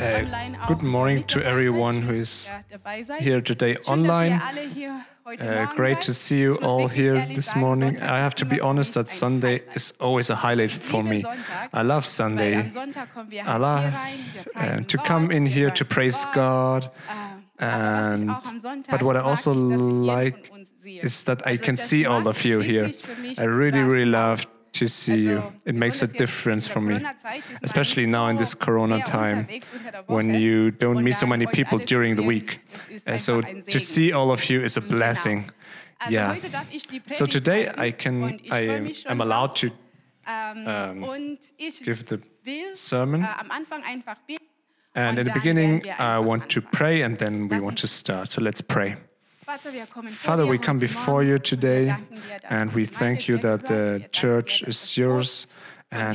Uh, good morning to everyone who is dass ihr dabei seid. here today online. ihr alle hier heute Uh, great to see you all here this morning. I have to be honest that Sunday is always a highlight for me. I love Sunday. am Sonntag kommen wir I love hier rein, wir uh, to come in here to praise God. Ich And Sonntag but what I also ist, dass ich jeden like von uns sehe. is that I can see all of you here. wirklich für mich I really, really love to see you. It makes a difference for me, especially now in this Corona time when you don't meet so many people during the week. ist Uh, so to see all of you is a blessing. Yeah. So today I can I am allowed to um, give the sermon. And in the beginning, I want to pray and then we want to start. So let's pray. Vater, wir kommen vor Father, we come before you today danken dir, dass and we thank you that the church is yours. And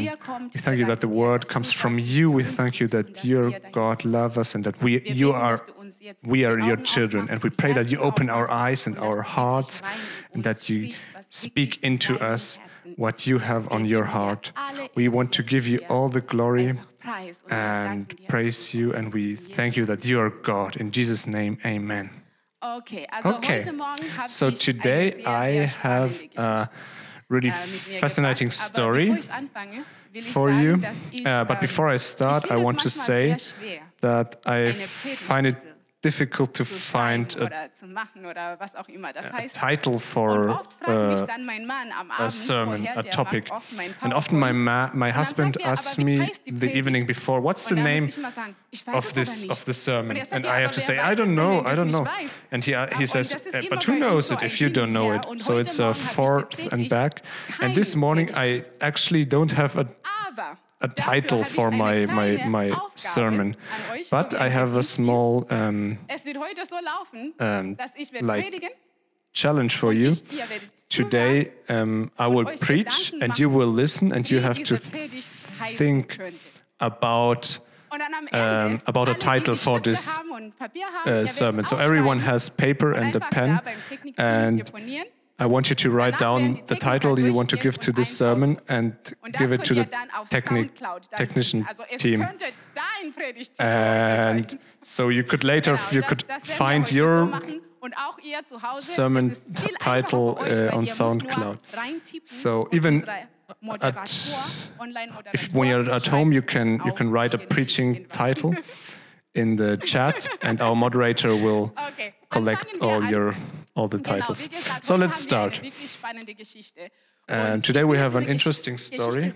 we thank you that the word comes from you. We thank you that your God love us and that we, you are dass du uns jetzt we are your children and we pray that you open our eyes and our hearts and that you speak into us what you have on your heart. We want to give you all the glory einfach Preis und wir and praise you and we thank you that you are God. In Jesus' name, amen. Okay, also Okay, heute Morgen habe so ich today I have a really mit mir fascinating. Story for you. ich, Uh, but ähm, before I start, I want to say that I find it difficult to find a oder zu machen oder was auch immer das heißt. title for oft fragt mich uh, dann mein Mann am a sermon, a topic. macht oft mein And often my, ma- my husband er, asks me the evening before, what's the name muss ich immer sagen, ich weiß of this of the sermon? Er And I have to say, I don't know, I don't know. And he, he says, ist "Uh, immer but who knows it if you don't know it? So it's a Morgen habe ich forth and back. And this morning I actually don't have a a title for my my my sermon, but I have a small um, Es wird heute so laufen, um, like challenge for you. ich, ihr werdet Today um, I will preach and you will listen and you have to think about Und dann am um, about a title for this haben und Papier haben, uh, sermon. So everyone has paper and a pen, da beim Technikteam and. I want you to write down the title you want to give to this sermon and give it to the technic technician team. könnte dein Predigtitel And so you could later you could das werden wir find your machen. Und auch ihr zu Hause, sermon es ist viel title, einfacher für euch, uh, on SoundCloud. So even unsere if when you're at home you can you can write a preaching title in the chat and our moderator will collect all your all the titles. So let's haben wir eine start. wirklich spannende Geschichte. And today we have an interesting story,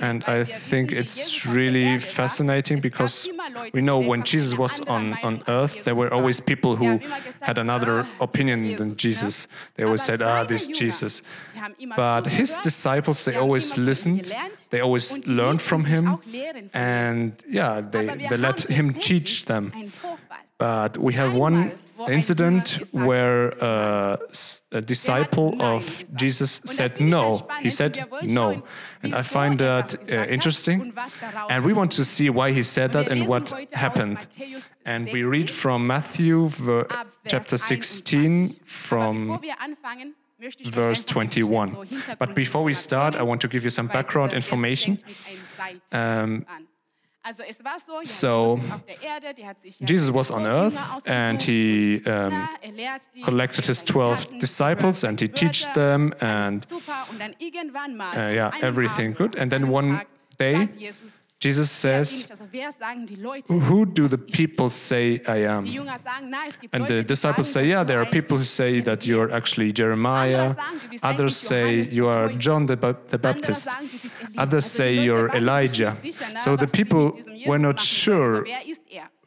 and I think it's Jesus auf der really fascinating because we know when Jesus was on, on earth, there were always people who haben immer gesagt, had another ah, opinion than? Jesus. They always said, ah, this Jesus. die haben immer But his disciples, they always immer von ihm listened, they always learned from him, auch lehren von and yeah, they, they let him teach them. But we have one Einmal, wo ein incident where uh, a disciple of. Jesus said no. He said no. And I find that uh, interesting. und was daraus And we want to see why he said that and what happened. And we read from Matthew ver- chapter 16 from Aber bevor wir anfangen, möchte ich euch verse einfach ein bisschen 21. But before we start, I want to give you some background information. fängt mit einem Seit Um, so, Johannes so, ist auf der Erde, der hat sich ja Jesus was on earth and he um, er collected his 12 disciples and he Wörter, them and super und dann irgendwann mal uh, yeah, everything good. And then one day, Jesus, says, ähnlich, also wer sagen die Leute? Who do the people say I am? Jünger sagen, na, es gibt And the disciples say, Yeah, there are people who say that you're actually Jeremiah. Andere sagen, du bist Others say you are John the, Ba- the Baptist. sagen, du bist Elia. Others Also die say Leute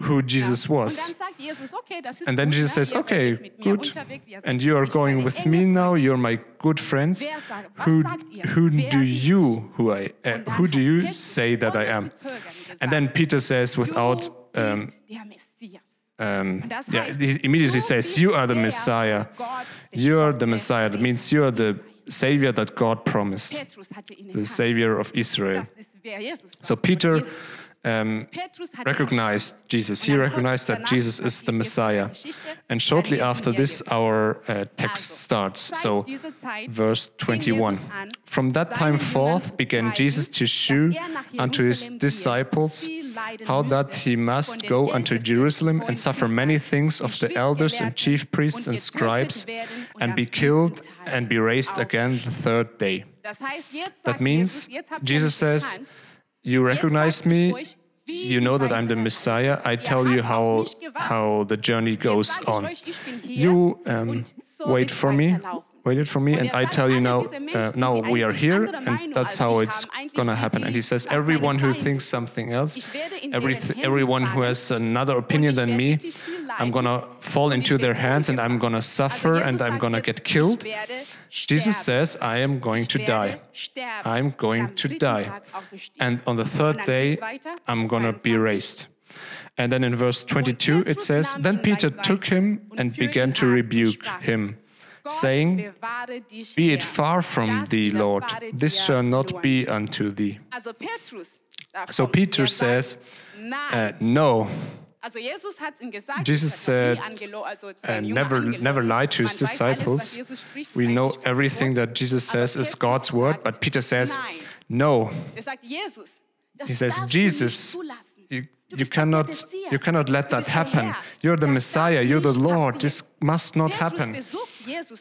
who Jesus was. And then Jesus says, Okay, good. And you are going with me now, you're my good friends. Who, who do you who I uh, who do you say that I am? And then Peter says without um, um, yeah, he immediately says, You are the Messiah. You are the Messiah. That means you are the Savior that God promised, the Savior of Israel. So Peter um, recognized Jesus. He recognized that Jesus is the Messiah. And shortly after this, our uh, text starts. So, verse 21. From that time forth began Jesus to shew unto his disciples how that he must go unto Jerusalem and suffer many things of the elders and chief priests and scribes, and be killed and be raised again the third day. That means, Jesus says, you recognize me. You know that I'm the Messiah. I tell you how how the journey goes on. You um, wait for me. Waited for me, and I tell you now. Uh, now we are here, and that's how it's gonna happen. And he says, everyone who thinks something else, every everyone who has another opinion than me, I'm going to fall into their hands and I'm going to suffer and I'm going to get killed. Jesus says, I am going to die. I'm going to die. And on the third day, I'm going to be raised. And then in verse 22, it says, Then Peter took him and began to rebuke him saying, Be it far from thee, Lord, this shall not be unto thee. So Peter says, uh, No, Jesus said, uh, never, never lie to his disciples. We know everything that Jesus says is God's word, but Peter says, no. He says, Jesus, you you cannot, you cannot let that happen. You're the Messiah, you're the Lord. This must not happen.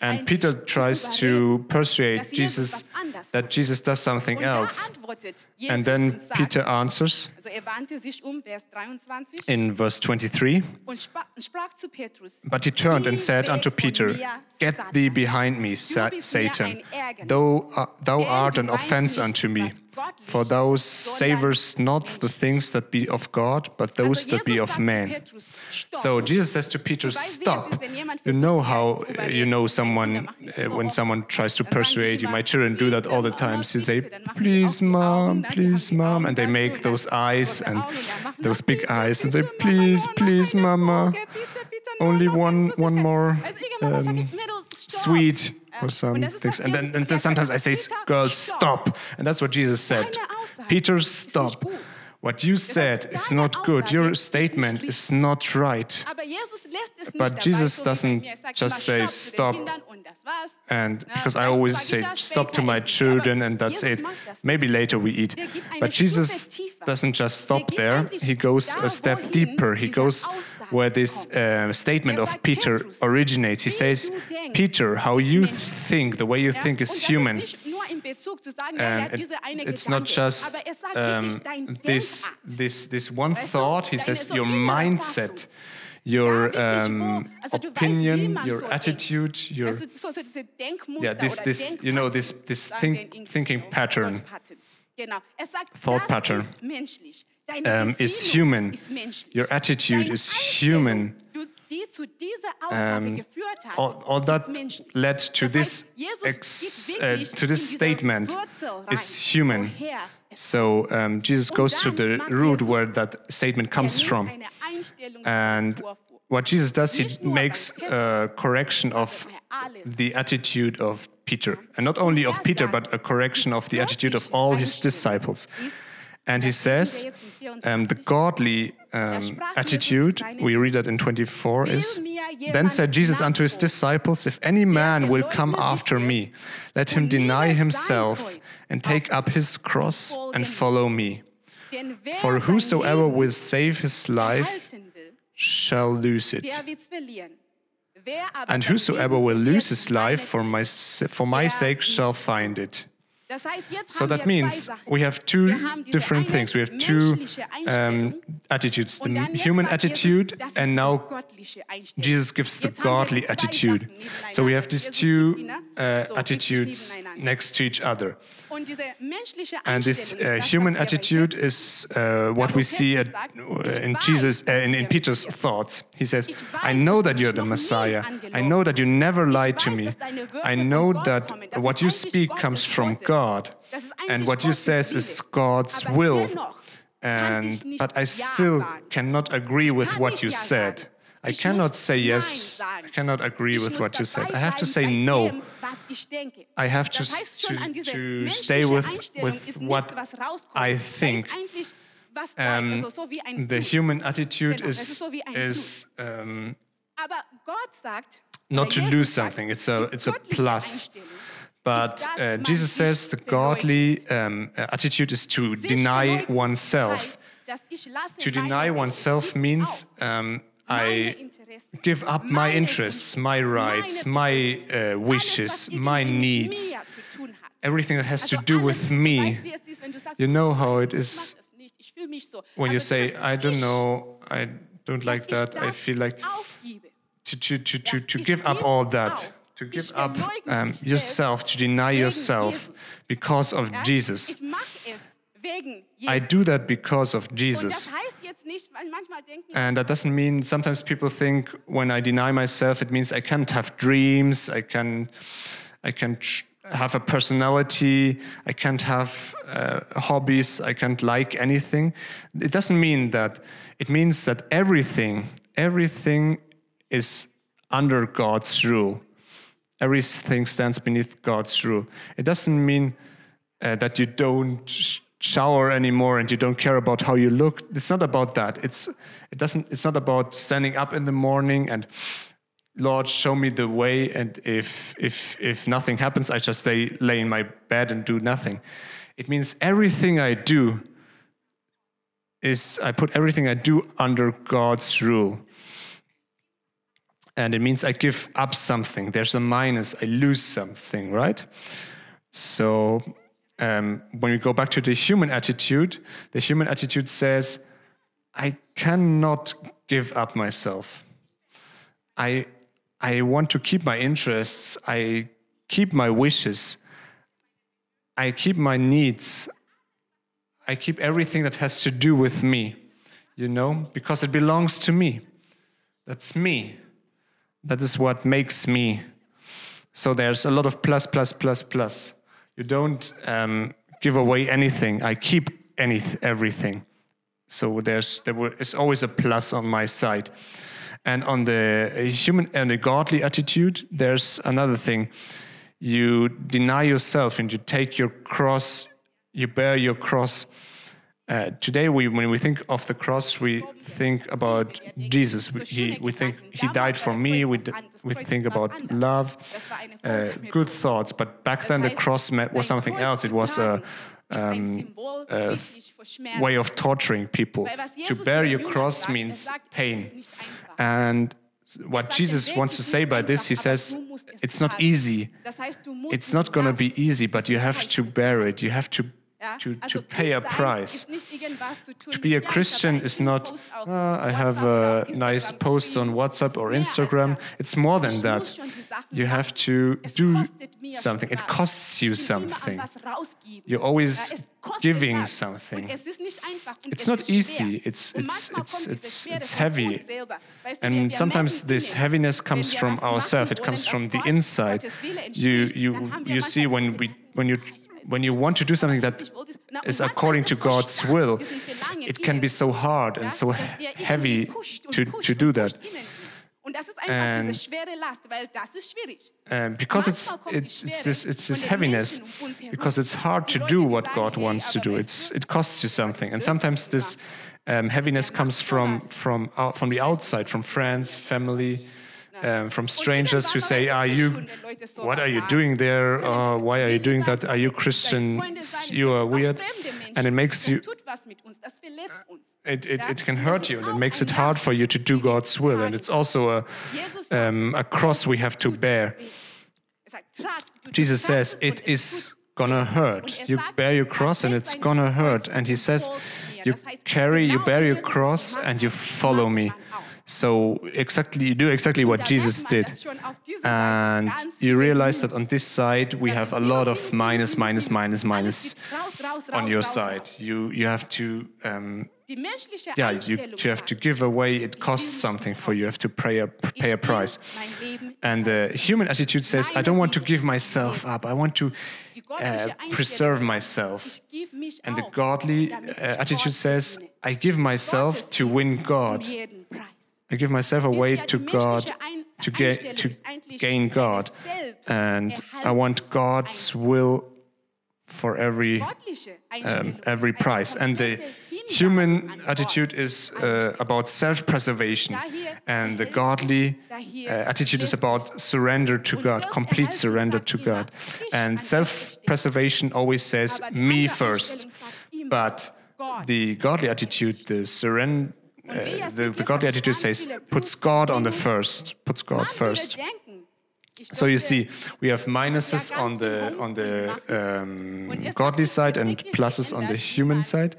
And Peter tries to persuade Jesus that Jesus does something else. And then Peter answers in verse 23 But he turned and said unto Peter, Get thee behind me, Satan. Thou, thou art an offense unto me, for thou savorest not the things that be of God God, but those that be of men. So Jesus says to Peter, Stop. You know how uh, you know someone, uh, when someone tries to persuade you, my children do that all the time. So you say, Please, mom, please, mom. And they make those eyes and those big eyes and say, Please, please, mama. Only one, one more um, sweet or some things. And then, and then sometimes I say, Girl, stop. And that's what Jesus said. Peter, stop. What you said is not good. Your statement is not right. But Jesus doesn't just say stop. And because I always say stop to my children and that's it. Maybe later we eat. But Jesus doesn't just stop there. He goes a step deeper. He goes where this uh, statement of Peter originates. He says, Peter, how you think, the way you think is human it's not just um, this, this, this one thought, he says, your mindset your um, opinion, your attitude, your yeah, this this you know this this think, thinking pattern, thought pattern. Um, is human. Your attitude is human. Um, all, all, that led to this ex, uh, to this statement is human. So um, Jesus goes to the root where that statement comes from, and what Jesus does, he makes a correction of the attitude of Peter, and not only of Peter, but a correction of the attitude of all his disciples. And he says um, the godly um, attitude, we read that in 24, is Then said Jesus unto his disciples, If any man will come after me, let him deny himself and take up his cross and follow me. For whosoever will save his life shall lose it. And whosoever will lose his life for my, for my sake shall find it. So that means we have two different things. We have two um, attitudes. The human attitude, and now Jesus gives the godly attitude. So we have these two uh, attitudes next to each other. And this uh, human attitude is uh, what we see at, uh, in Jesus, uh, in, in Peter's thoughts. He says, "I know that you're the Messiah. I know that you never lied to me. I know that what you speak comes from God, and what you says is God's will. And but I still cannot agree with what you said. I cannot say yes. I cannot agree with what you said. I have to say no." Dem, was ich denke. I have to, to, to stay with, with what. I think. Um, also so wie ein the human attitude is, ist so wie ein is um, Aber Gott sagt, not to lose something. It's a, it's a plus. But uh, Jesus says the godly um, uh, attitude is to deny oneself. heißt, dass ich lasse To deny oneself means um, I give up my interests, my rights, my uh, wishes, my needs, mir zu tun hat. everything that has to do with me. weißt, wie es ist, wenn du sagst, You know how it is mag das nicht, ich fühle mich so. When you say, I don't know, I don't like that, I feel like to, to, to, to, to give up all that, to give up um, yourself, to deny yourself because of Jesus. I do that because of Und Jesus. das heißt jetzt nicht, manchmal denken, And that doesn't mean sometimes people think when I deny myself, it means I can't have dreams, I can, I can have a personality, I can't have uh, hobbies, I can't like anything. It doesn't mean that. It means that everything, everything is under God's rule. Everything stands beneath God's rule. It doesn't mean uh, that you don't shower anymore and you don't care about how you look. It's not about that. It's it doesn't. It's not about standing up in the morning and Lord, show me the way. And if if if nothing happens, I just stay lay in my bed and do nothing. It means everything I do is I put everything I do under God's rule. And it means I give up something. There's a minus. I lose something, right? So um, when we go back to the human attitude, the human attitude says, I cannot give up myself. I, I want to keep my interests. I keep my wishes. I keep my needs. I keep everything that has to do with me, you know, because it belongs to me. That's me. That is what makes me. So there's a lot of plus, plus, plus, plus. You don't um, give away anything. I keep any, everything. So there's there were, is always a plus on my side. And on the uh, human and the godly attitude, there's another thing. You deny yourself and you take your cross, you bear your cross. Uh, today, we, when we think of the cross, we think about Jesus. We, he, we think he died for me. We, we think about love, uh, good thoughts. But back then, the cross was something else. It was a um, uh, way of torturing people. To bear your cross means pain. And what Jesus wants to say by this, he says, it's not easy. It's not going to be easy, but you have to bear it. You have to to, to pay a price. To be a Christian is not, "Ah, I have a nice post on WhatsApp or Instagram. It's more than that. You have to do something. It costs you something. You're always giving something. It's not easy. It's, it's, it's, it's, it's heavy. And sometimes this heaviness comes from ourselves. It comes from the inside. You, you, you see when, we, when you when you want to do something that is according to God's will, it can be so hard and so heavy to, to do that. And- Um, because it's, it's, it's, this, it's this heaviness, because it's hard to do what God wants to do. It's, it costs you something. And sometimes this um, heaviness comes from, from, out, from the outside, from friends, family, um, from strangers who say, "Are you? What are you doing there? Uh, why are you doing that? Are you Christian? You are weird." And it makes you. It, it, it can hurt you, and it makes it hard for you to do God's will. And it's also a um, a cross we have to bear. Jesus says it is gonna hurt. You bear your cross, and it's gonna hurt. And he says, you carry, you bear your cross, and you follow me. So exactly, you do exactly what Jesus did. And you realize that on this side we have a lot of minus, minus, minus, minus on your side. You you have to um, yeah you, you have to give away. It costs something for you. You have to pay a pay a price. And the human attitude says, I don't want to give myself up. I want to uh, preserve myself. And the godly uh, attitude says, I give myself to win God. I give myself away to God to, Einstellung to gain God. And I want God's will for every um, every price. And the human attitude is uh, about self preservation, and the godly uh, attitude is about surrender to God, complete surrender to God. And self preservation always says me first, but the godly attitude, the surrender. Uh, the, the godly attitude says puts God on the first, puts God first. So you see, we have minuses on the on the um, Und es hat godly side and pluses on the human side.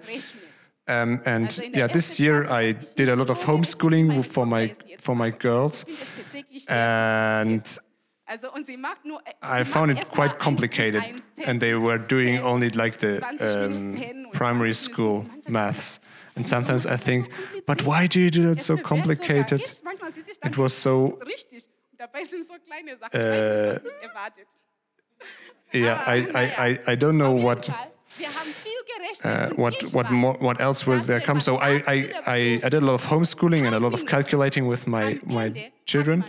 Um, and Also in der yeah, this year I did a lot of so gelernt, wie homeschooling for my Tochter es jetzt for my girls, Ich finde das tatsächlich sehr and Also, und sie mag nur, äh, I found it quite complicated. And they were doing only like the um, primary school 10. Maths. And sometimes I ist das so think, but why do you do that so complicated? ich. Manchmal sitze ich dann It was so das ist richtig. Und dabei sind so kleine Sachen. Ich weiß nicht, was mich erwartet. Yeah, I, I, I, I don't know what Fall, wir haben viel uh, what what more what else will there come. So I, I, I, I did a lot of homeschooling and a lot of calculating with my my children,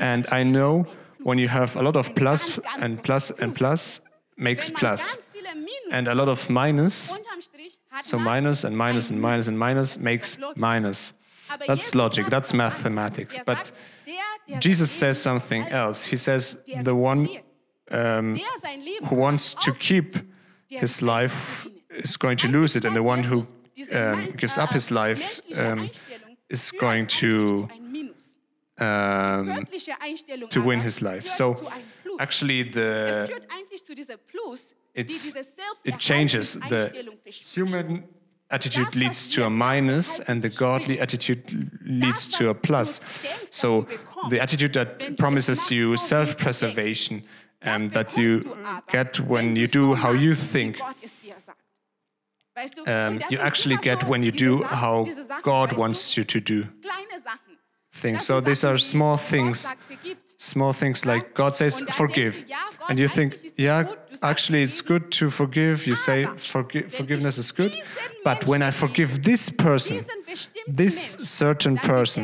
and I know when you have a lot of plus and plus and plus makes plus, ganz viele Minus and a lot of minus. Unterm Strich hat So minus and and minus and minus makes minus. That's logic. That's mathematics. Er But der, der Jesus says something else. He says the one um, Der sein Leben who wants to keep his life is going to lose it, and the one who um, gives up his life um, is going to Minus. um, to win his life. So zu einem Plus. actually, the führt eigentlich zu dieser Plus, die it's it changes the human attitude leads to a ihr minus Selbsterhaltung and the godly attitude leads to a plus. so the attitude that promises you so wie du self-preservation and that you get when you do how you think. Gott es dir sagt. Weißt du, um, you actually get when you do how God wants you to do things. So these are small things small things like God says forgive denkst du, ja, Gott, and you think eigentlich ist es yeah gut, du sagst actually it's good to forgive. You say forgi forgiveness is good but when I forgive this person this certain er person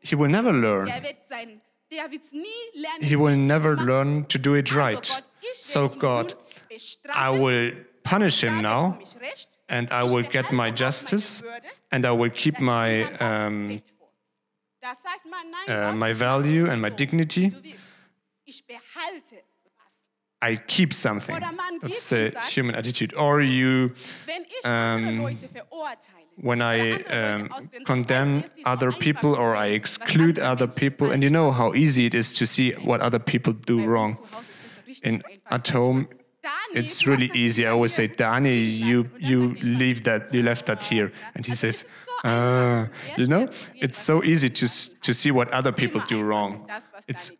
he will never learn. Der wird sein, der wird's nie lernen. he will never learn to do it right. so God I will punish him now and I will get my justice and I will keep my um, Recht vor. Da sagt man, nein, uh, my value and my dignity. wie du willst. Ich behalte was. I keep something. That's the human attitude. Or you, Wenn ich andere Leute verurteile, when I um, condemn ich weiß, es ist so other people or I exclude other people, and you know how easy it is to see what other people do wrong. zu Hause ist das richtig In at home, it's really easy. I always say, Dani, you lassen. Und dann you leave that, you left that here, and he says, ist so einfach, sehr you know, schwer zu sehen, it's so easy to to see what other people do wrong. It's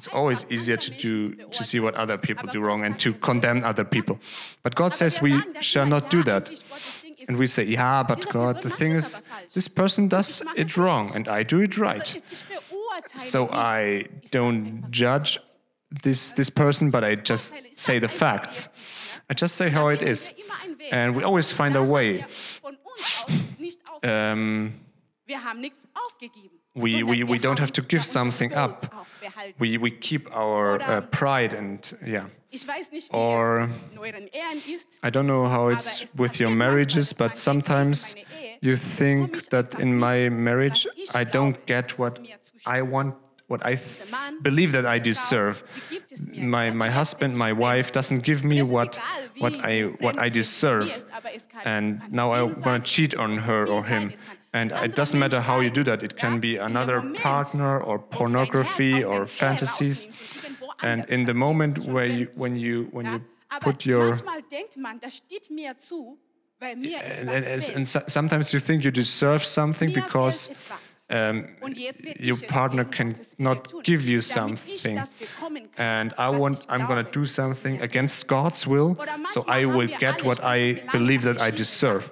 Dani gemacht hat, zu sehen. Und es ist so It's always easier to do to see what other people do wrong and to condemn other people. But God says we shall not do that. eigentlich Gottes Ding ist And we say, yeah, but God, the thing is, this person does it wrong and I do it right. Also ich, ich verurteile So. I don't judge this this person, but I just say the sage einfach, wie facts. es ist, ja. I just say how it is. wir immer einen Weg, And we always find a way. wir Von uns aus nicht auf, Um, wir haben nichts aufgegeben. we, we, we don't have to give something up. We, we keep our uh, pride and yeah. Ich weiß nicht, wie or- es in euren Ehren ist. I don't know how it's with your marriages, but dass man denkt, sometimes you think that in my marriage I don't get what es mir zusteht. I want, what I believe that I deserve. die gibt es mir. My, my husband, my wife doesn't give me what, what I, what I deserve. ist, aber es kann And now I want to cheat on her or him. And it doesn't matter how you do that. It can be another partner or pornography or fantasies. And in the moment where you, when you, when you put your and, and, and sometimes you think you deserve something because um, your partner can not give you something. And I want, I'm going to do something against God's will, so I will get what I believe that I deserve.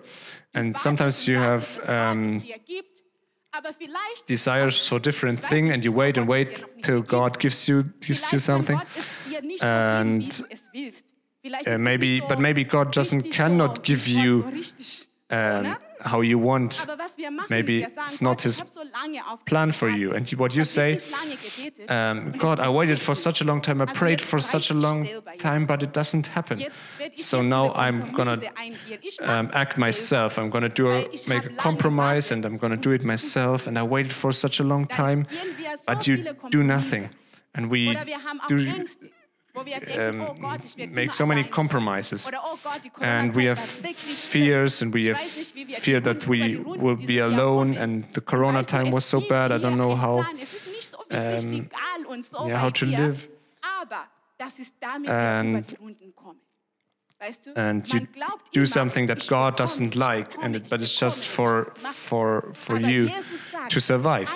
And sometimes you have um, es dir gibt, aber vielleicht desires for different thing, and you wait and wait dir noch nicht till God gives you gives you something. Gott es dir nicht so And, geben, wie du es willst. Vielleicht uh, maybe- but maybe God doesn't- cannot give you, um? How you want Aber was wir machen, maybe ist, wir sagen, it's not his ich habe so lange auf dich plan for you. And what you say, habe wirklich lange gebetet um, God, I waited for such a long time, I prayed for such a long time, but it doesn't happen. Jetzt werde ich So now I'm gonna Kompromisse eingehen. Ich um, act myself. I'm gonna do a, make a compromise, and I'm gonna do it myself. And I waited for such a long time, gehen wir so but you do nothing. And we do Ängste, wo wir denken, um, oh Gott, ich werde make so many compromises. Oh and we have fears and we have weiß nicht, wie wir die fear that Runden über die we will be alone and the corona time was so bad i don't know how Plan. Es ist nicht so wirklich um, legal und so yeah, how to live. Aber das ist damit wir And- über die Runden kommen. Weißt du? and you do something that God doesn't like and it, but it's just for ich das mache. for for you to survive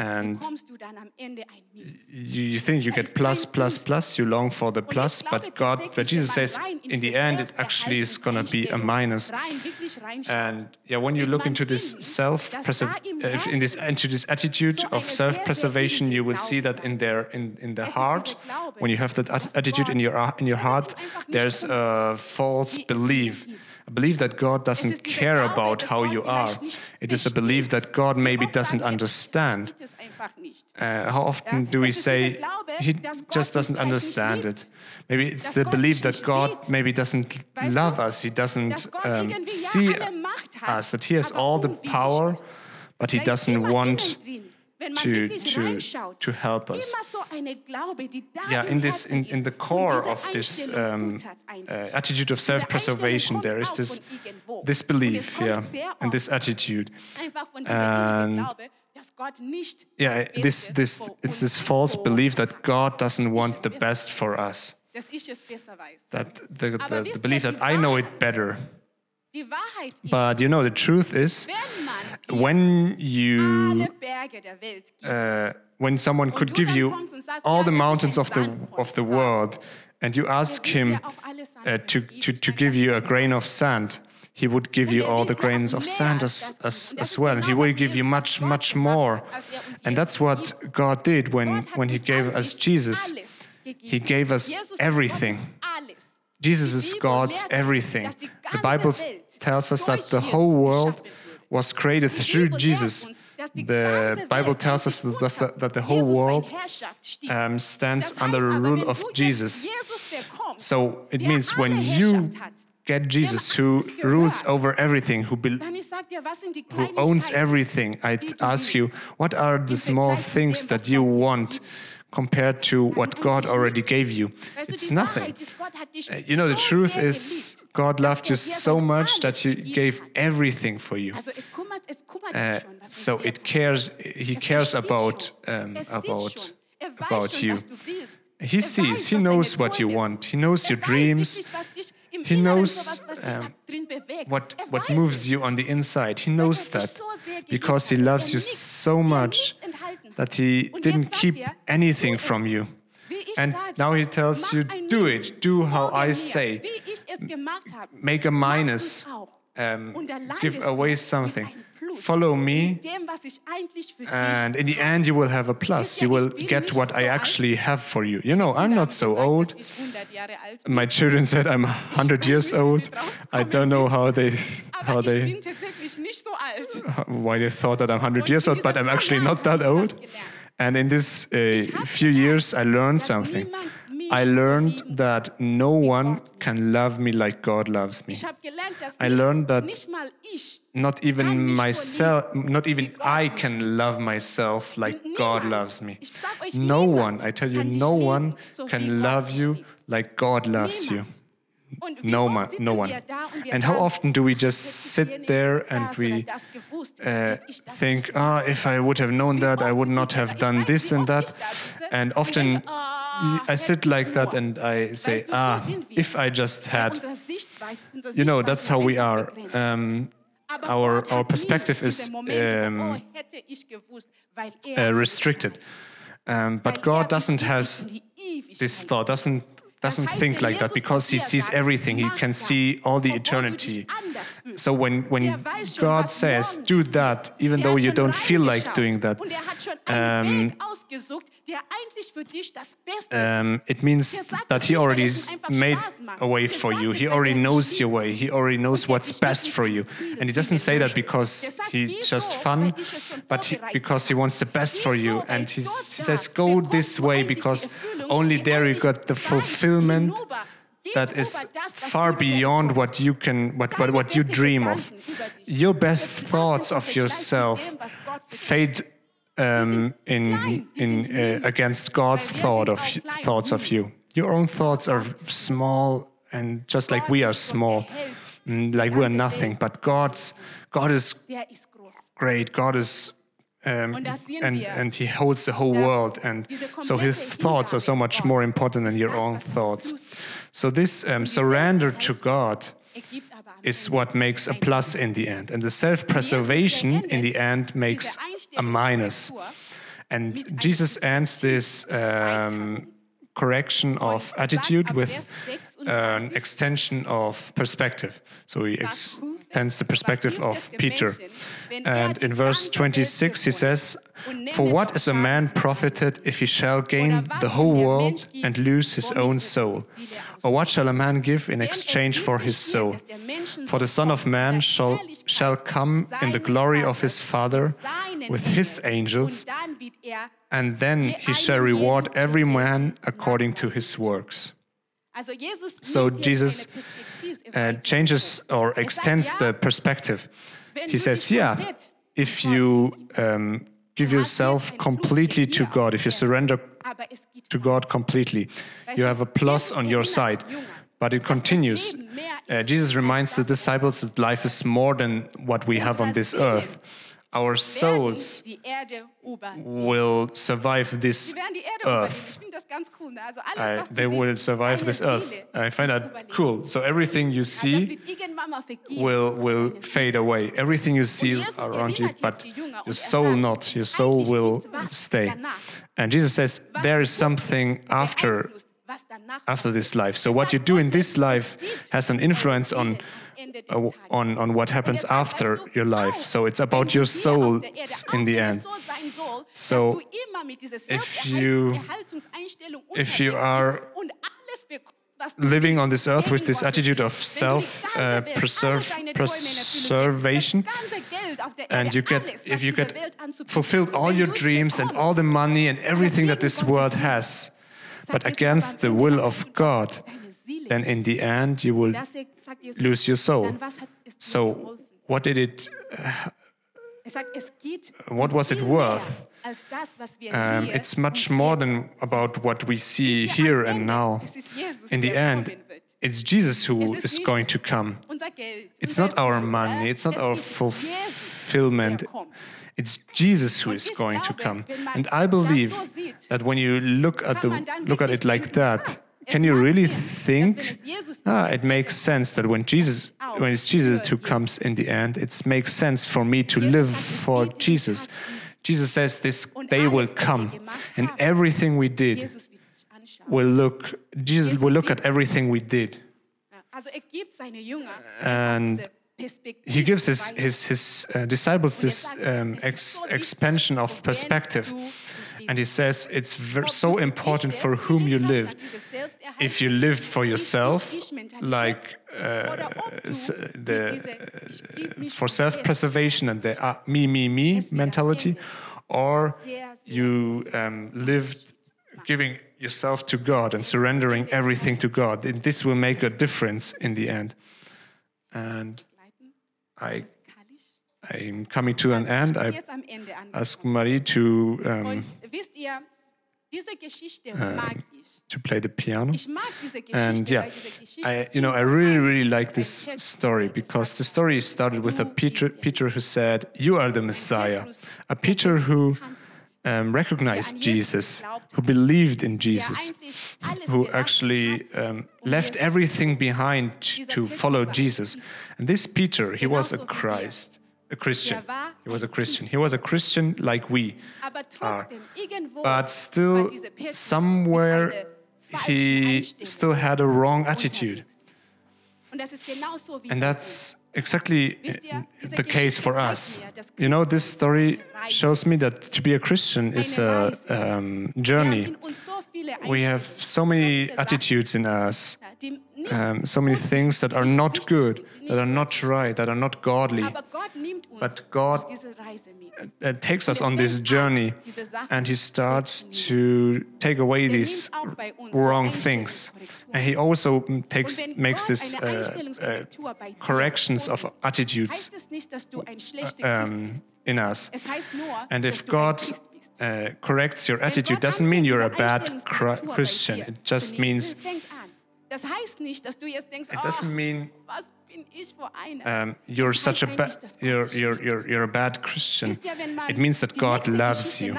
and bekommst du dann am Ende ein Minus. you, think you get plus plus Plus. you long for the plus but God but Jesus says in the end it actually is going to be a minus rein, wirklich reinschaut, and yeah when you look into this self dass da im uh, in this into this attitude of self-preservation, you will see that in there in in the heart when you have that attitude in your in your heart ihm einfach nicht there's a false wie es dir belief. A belief that God doesn't care about how you are it is a belief that God maybe doesn't understand "Ich verstehe es einfach nicht." uh, how often do we es ist dieser say he just doesn't understand it? Maybe it's the belief that God maybe doesn't love us. He doesn't um, see alle Macht hat, us. That He has all the power, but He doesn't want innen drin, wenn man to to to help us. immer so eine Glaube, die da Yeah, in this in, in the core of this um, uh, attitude of self-preservation, there is this this belief, yeah, and this attitude. einfach von dieser And- innigen Glaube, dass Gott nicht Yeah, this this it's this false belief that God doesn't want the best for us. dass ich es besser weiß. That the, the, the belief that I know it better. Die Wahrheit ist, But you know, the truth is, wenn man dir when you alle Berge der Welt gibt, uh, when someone could give you kommst und sagst, all the mountains of the of the world, and you ask him dir auch alle Sand uh, to, to, to give you a grain of sand, he would give you er all the grains of sand as, as, geben. Und das as well. And he will give you much, much more. er And that's what God did when, when he gave us Jesus. He gave us everything. Jesus is God's everything. The Bible tells us that the whole world. Was created through Jesus. uns, dass die The Bible tells us that, that, the whole world seine Herrschaft steht. um, stands under the rule of Jesus. So it means when you get Jesus, who rules over everything, who, bel dann ich sag dir, was sind die who owns everything, I ask you, what are the small things that you want? Compared to what God already gave you? It's nothing. Uh, You know, the truth is, God loved you so much that He gave everything for you. Uh, so it cares. He cares about um, about about you. He sees. He knows what you want. He knows your dreams. He knows, um. What what moves you on the inside. He knows that because He loves you so much. That He didn't keep anything from you. And now He tells you, do it. Do how I say. Make a minus. Um, give away something. Follow me, Mit dem, was ich eigentlich für dich and in the end, you will have a plus. You will get what I actually have for you. You know, I'm not so old. dass ich 100 Jahre alt bin. My children said I'm 100 years nicht, wie sie old. I don't know how they how they bin tatsächlich nicht so alt. why they thought that I'm 100 years old, but I'm actually not that old. And in this uh, few years, I learned something. I learned that no one can love me like God loves me. Ich habe gelernt, dass I learned that nicht mal ich, Not even myself, not even I can love myself like God loves me. ich sag euch, No one, I tell you, no one can love you like God loves you. Niemand. Und wie No sitzen no one. wir da und wir And how often do we just sit there and we oder das gewusst, uh, hätte ich das think, ah, if I would have known that, I would not have done this and that. And often I sit like that and I say, Weißt du, so ah, if I just had. Unsere Sichtweise, unsere You know, that's how we are. Um, our our perspective is um, oh, gewusst, weil uh, er restricted. Um, but er God doesn't has this thought, doesn't doesn't think like that because he sees everything. He can see all the obwohl du dich eternity. So when, when Der weiß schon, God says, do that, even though you don't feel like doing that, er hat schon einen Weg ausgesucht, der eigentlich für dich das Beste um, it means that He already es ihm s- einfach made a way for you. He already er knows your way. He already knows er what's best for you. And He doesn't say that because He's just fun, weil ich es schon but he, because He wants the best for you. And He he says, go this way because only there you got the fulfillment that is far beyond what you can, what, what, what you dream of. Gedanken über dich, Your best thoughts of yourself dem, was Gott für dich fade um, in, in, uh, against God's thought of thoughts of you. Your own thoughts are small and just like we are small, mm, like we are nothing. But God's God is Der ist groß. great. God is. Um, Und das sehen and, and he holds the whole world and so his thoughts are so much more important than your own thoughts so this um, surrender to god ergibt aber am is what makes a plus in the end. And the self-preservation in the end. makes a minus. minus and jesus ends this um, correction of attitude with an extension of perspective. So he extends the perspective of peter. And in verse 26 he says for what is a man profited if he shall gain the whole world and lose his own soul or what shall a man give in exchange for his soul? for the son of man shall shall come in the glory of his father with his angels and then he shall reward every man according to his works. So Jesus, uh, changes or extends the perspective. He says, yeah, if you um, give yourself completely to God, if you surrender to God completely, you have a plus on your side. But it continues. Uh, Jesus reminds the disciples that life is more than what we have on this earth. Our souls will survive this earth. Uh, they will survive this earth. I find that cool. So everything you see will will fade away. Everything you see around you, but your soul not. Your soul will stay. And Jesus says there is something after after this life. So what you do in this life has an influence on uh, on on what happens after your life. So it's about your soul in the end. So if you if you are living on this earth with this attitude of self uh, preserve, preservation and you get if you get fulfilled all your dreams and all the money and everything that this world has but against the will of God then in the end you will lose your soul so what did it what was it worth um, it's much more than about what we see here and now. In the end, it's Jesus who is going to come. It's not our money, it's not our fulfillment. It's Jesus who is going to come. And I believe that when you look at, the, look at it like that, can you really think ah, it makes sense that when Jesus when it's Jesus who comes in the end it makes sense for me to live for Jesus Jesus says this day will come and everything we did will look Jesus will look at everything we did and he gives his his, his uh, disciples this um, ex expansion of perspective. and he says it's so important for whom you live if you lived for yourself like uh, the uh, for self-preservation and the uh, me me me mentality or you um, lived giving yourself to God and surrendering everything to God this will make a difference in the end. And I I'm coming to an end. I ask Marie to um, uh, to play the piano. And yeah, I you know I really really like this story because the story started with a Peter Peter who said, "You are the Messiah." A Peter who um, recognized Jesus, who believed in Jesus, who actually um, left everything behind to follow Jesus. And this Peter, he was a Christ, a Christian. He was a Christian. He was a Christian like we are. But still, somewhere he still had a wrong attitude. unterwegs. Und das ist genauso wie And that's exactly Wisst ihr, diese the case for us. You know, this story shows me that to be a Christian is a um, journey. haben in uns so viele We have so many attitudes in us, um, so many things that are not good, that are not right, that are not godly. Aber Gott nimmt uns But God- auf diese Reise mit. Uh, takes us on this journey and he starts to take away these nimmt auch bei uns so wrong things. And he also mm, takes, makes this uh, uh, Einstellungskorrektur bei dir corrections of attitudes heißt es nicht, dass du ein schlechter Christ um, in us. Es heißt nur, And if God uh, corrects your attitude, doesn't mean you're a bad Einstellungskorrektur Chri- bei Christian. It just means. Das heißt nicht, dass du jetzt denkst, it doesn't mean was bin ich für einer? um, you're such a bad eigentlich, dass Gott you're, you're, you're, you're a bad Christian. Wisst ihr, wenn man It means that God loves you.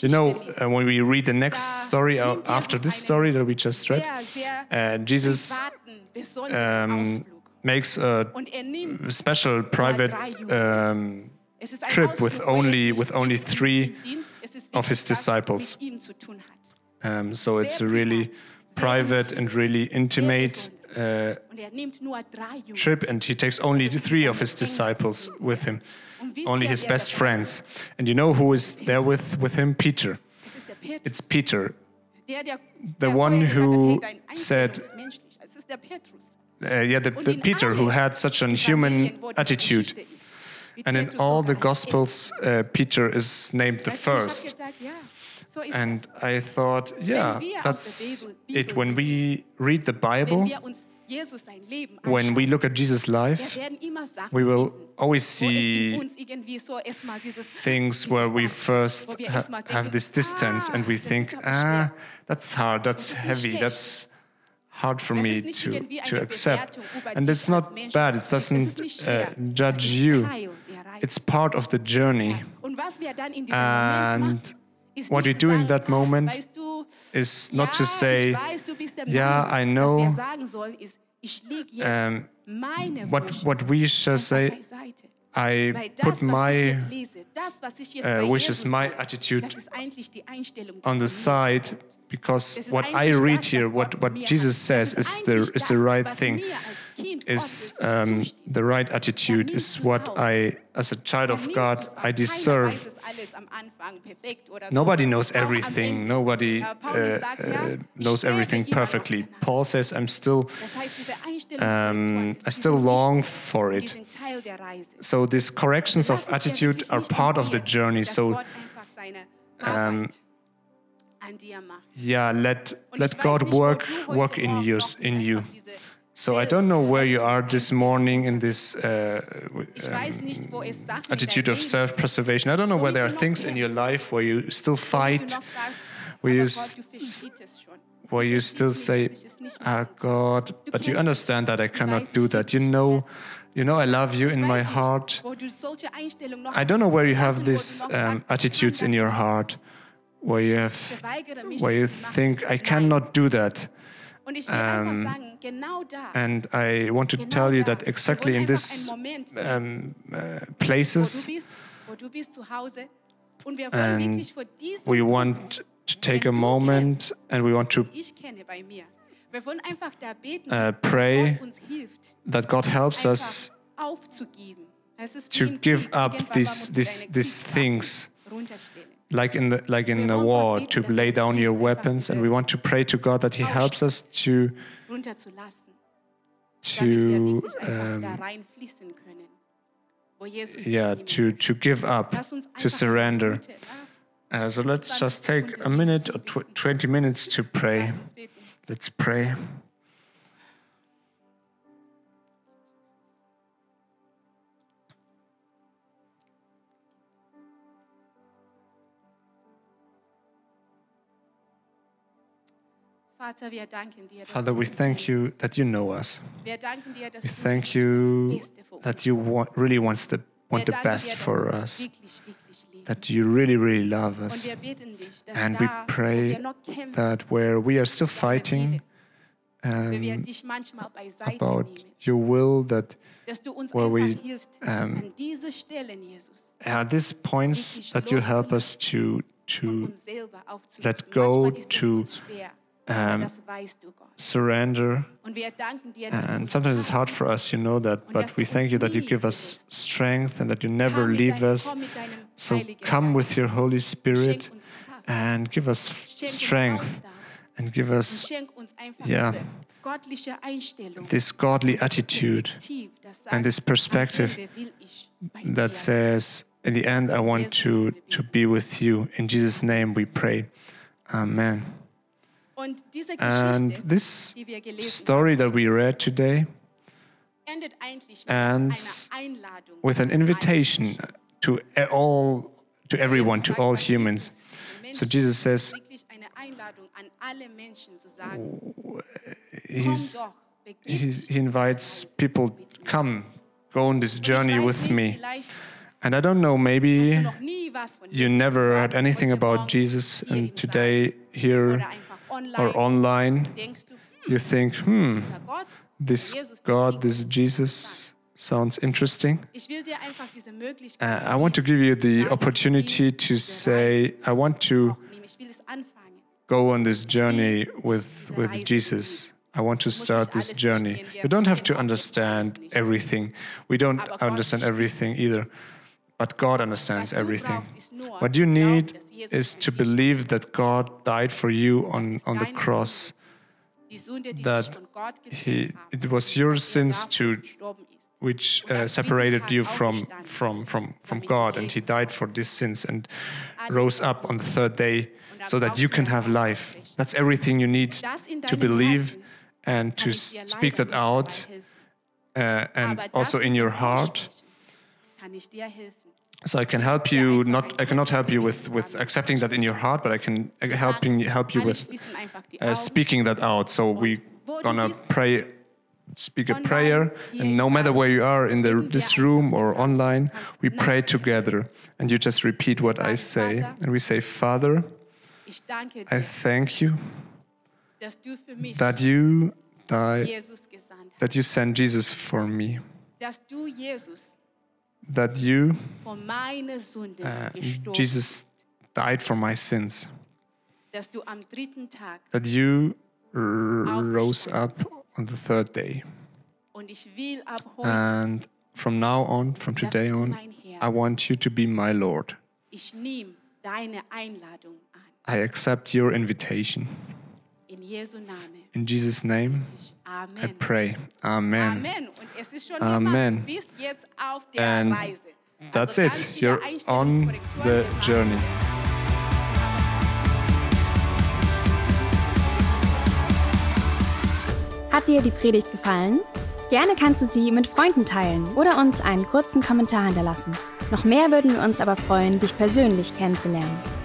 You know, uh, when we read the next story uh, after this story that we just read, uh, Jesus um, makes a er special private um, Es ist ein trip with er only- with only three im Dienst, es ist of his disciples. mit ihm zu tun hat. um, so it's a really private and really intimate uh, trip, and he takes only three of his disciples with him, only his best friends. And you know who is there with, with him? Peter. It's Peter, the one who said- uh, yeah, the, the Peter who had such an human attitude. And in all the Gospels, uh, Peter is named the first. And. I thought, yeah, wir aus der that's it. When we read the Bible, wir uns Jesus sein Leben when we look at Jesus' life, werden immer Sachen we will always wo es in see uns irgendwie so erstmal dieses things where we first ha- have this distance and we ah, think, ah, that's hard, that's heavy, that's hard for me to, to accept. And it's not bad, it doesn't uh, judge you. Teil der Reise. It's part of the journey. Und was wir dann in diesem Moment And what we do in that moment is not to say, ich weiß, du bist der "Yeah, I know. Was wir sagen sollen ist, ich lege jetzt um, what, what we shall say. I put das, was ich my jetzt lese, das, was ich jetzt uh, wishes, my attitude das ist eigentlich die Einstellung, die on the side because what I read here, what, what Jesus says is the, is the right thing, mir als Kind is um, the right attitude, is what. I, as a child of God. I deserve. Nobody knows everything. Nobody uh, uh, knows everything perfectly. Paul says, I'm still, um, I still long for it. So these corrections of attitude are part of the journey. So macht. yeah, let let God work work in you in you. So I don't know where you are this morning in this uh, Ich weiß nicht, wo es Sachen in attitude of self-preservation. I don't know where there are Womit du noch things in your life where you still fight, where you aber s- Gott, du verstehst es schon. where you still say, dass ich es nicht "Ah, mache. God," but you understand that I cannot do that. You know, you know, I love you in my heart. Wo du solche Einstellungen noch I don't know where you have these um, sagst, ich kann attitudes in your heart, where you have, where you das zu machen. think I cannot do that. Und ich will einfach um, sagen, genau da, And I want to tell you that exactly in this um, uh, places bist, wo du bist zu Hause und wir wollen and wirklich vor diesem we want to take a moment and we want to ich kenne bei mir, wir wollen einfach da beten, Uh, pray dass Gott uns hilft, that God helps us einfach aufzugeben. Es ist to give up these these these things. Like in the like in the war to lay down your weapons and we want to pray to God that he helps us to runterzulassen, damit wir to wirklich einfach da um, reinfließen können, wo Jesus yeah to to give up to surrender. ja, uh, so let's just take a minute or tw 20 minutes to pray. Lass uns beten. let's pray Father we thank you that you know us. Wir danken dir, dass we thank you das Beste für uns that you want, really wants the want the best for us. Wirklich, wirklich liebst. that you really really love us. wir bitten dich, dass And we pray wir noch kämpfen, that where we are still fighting wo wir um, about your will that dass du uns where we, um, an diese Stellen, Jesus, at these points that you help us to to uns selber aufzurichten. let go Manchmal ist es to. Um, Das weißt du, Gott. surrender. Und wir danken dir, dass And sometimes it's hard for us, you know that, but we thank you that you give us strength and that you never leave us. komm mit deinem So come with your Holy Spirit Schenk uns Kraft. and give us strength and give us schenk uns einfach Ja. diese göttliche Einstellung. this godly attitude and this perspective am Ende will ich bei that says, in the end, I want to, to be with you. In Jesus' name we pray. Amen. And this die wir gelesen story that we read today endet eigentlich mit ends with an invitation to all, to everyone, to all humans. So Jesus says, wirklich eine Einladung an alle Menschen zu sagen, he's, komm doch, begib he's, he invites people, to come, go on this journey with me. And I don't know, maybe du noch nie was von you never heard anything about Jesus, and today here oder einfach online, or online, you think, hmm, this dieser Jesus, der God, this. Jesus sounds interesting. Ich will dir einfach diese Uh, I want to give you the opportunity to say, I want to auch nehmen. Ich will es anfangen. go on this journey with, with Jesus. I want to start this journey. You don't have to understand everything. We don't understand everything either. But God understands everything. What you need is to believe that God died for you on, on the cross. That He, it was your sins to which uh, separated you from, from, from, from God, and He died for these sins and rose up on the third day so that you can have life. That's everything you need to believe and to speak that out, uh, and also in your heart. Aussprechen Kann ich dir helfen. So I can help you. Not I cannot help you with, with accepting that in your heart, but I can uh, helping help you with die uh, speaking that out. So we gonna pray, speak a prayer, and no matter where you are in the, this room or online, we pray together, and you just repeat what I say, and we say, Father, I thank you that you died, Jesus gesandt hast. that you sent Jesus for me, Dass du, Jesus, that you, uh, Jesus, died for my sins, dass du am dritten Tag that you rose up on the third day. und ich will And from now on, from today on, I want you to be my Lord. ich deine an. I accept your invitation. In Jesus' name, Ich- I pray. Amen. Amen. Und es ist schon Amen. gemacht. Du bist jetzt auf der And Reise. That's also it. You're on the journey. Hat dir die Predigt gefallen? Gerne kannst du sie mit Freunden teilen oder uns einen kurzen Kommentar hinterlassen. Noch mehr würden wir uns aber freuen, dich persönlich kennenzulernen.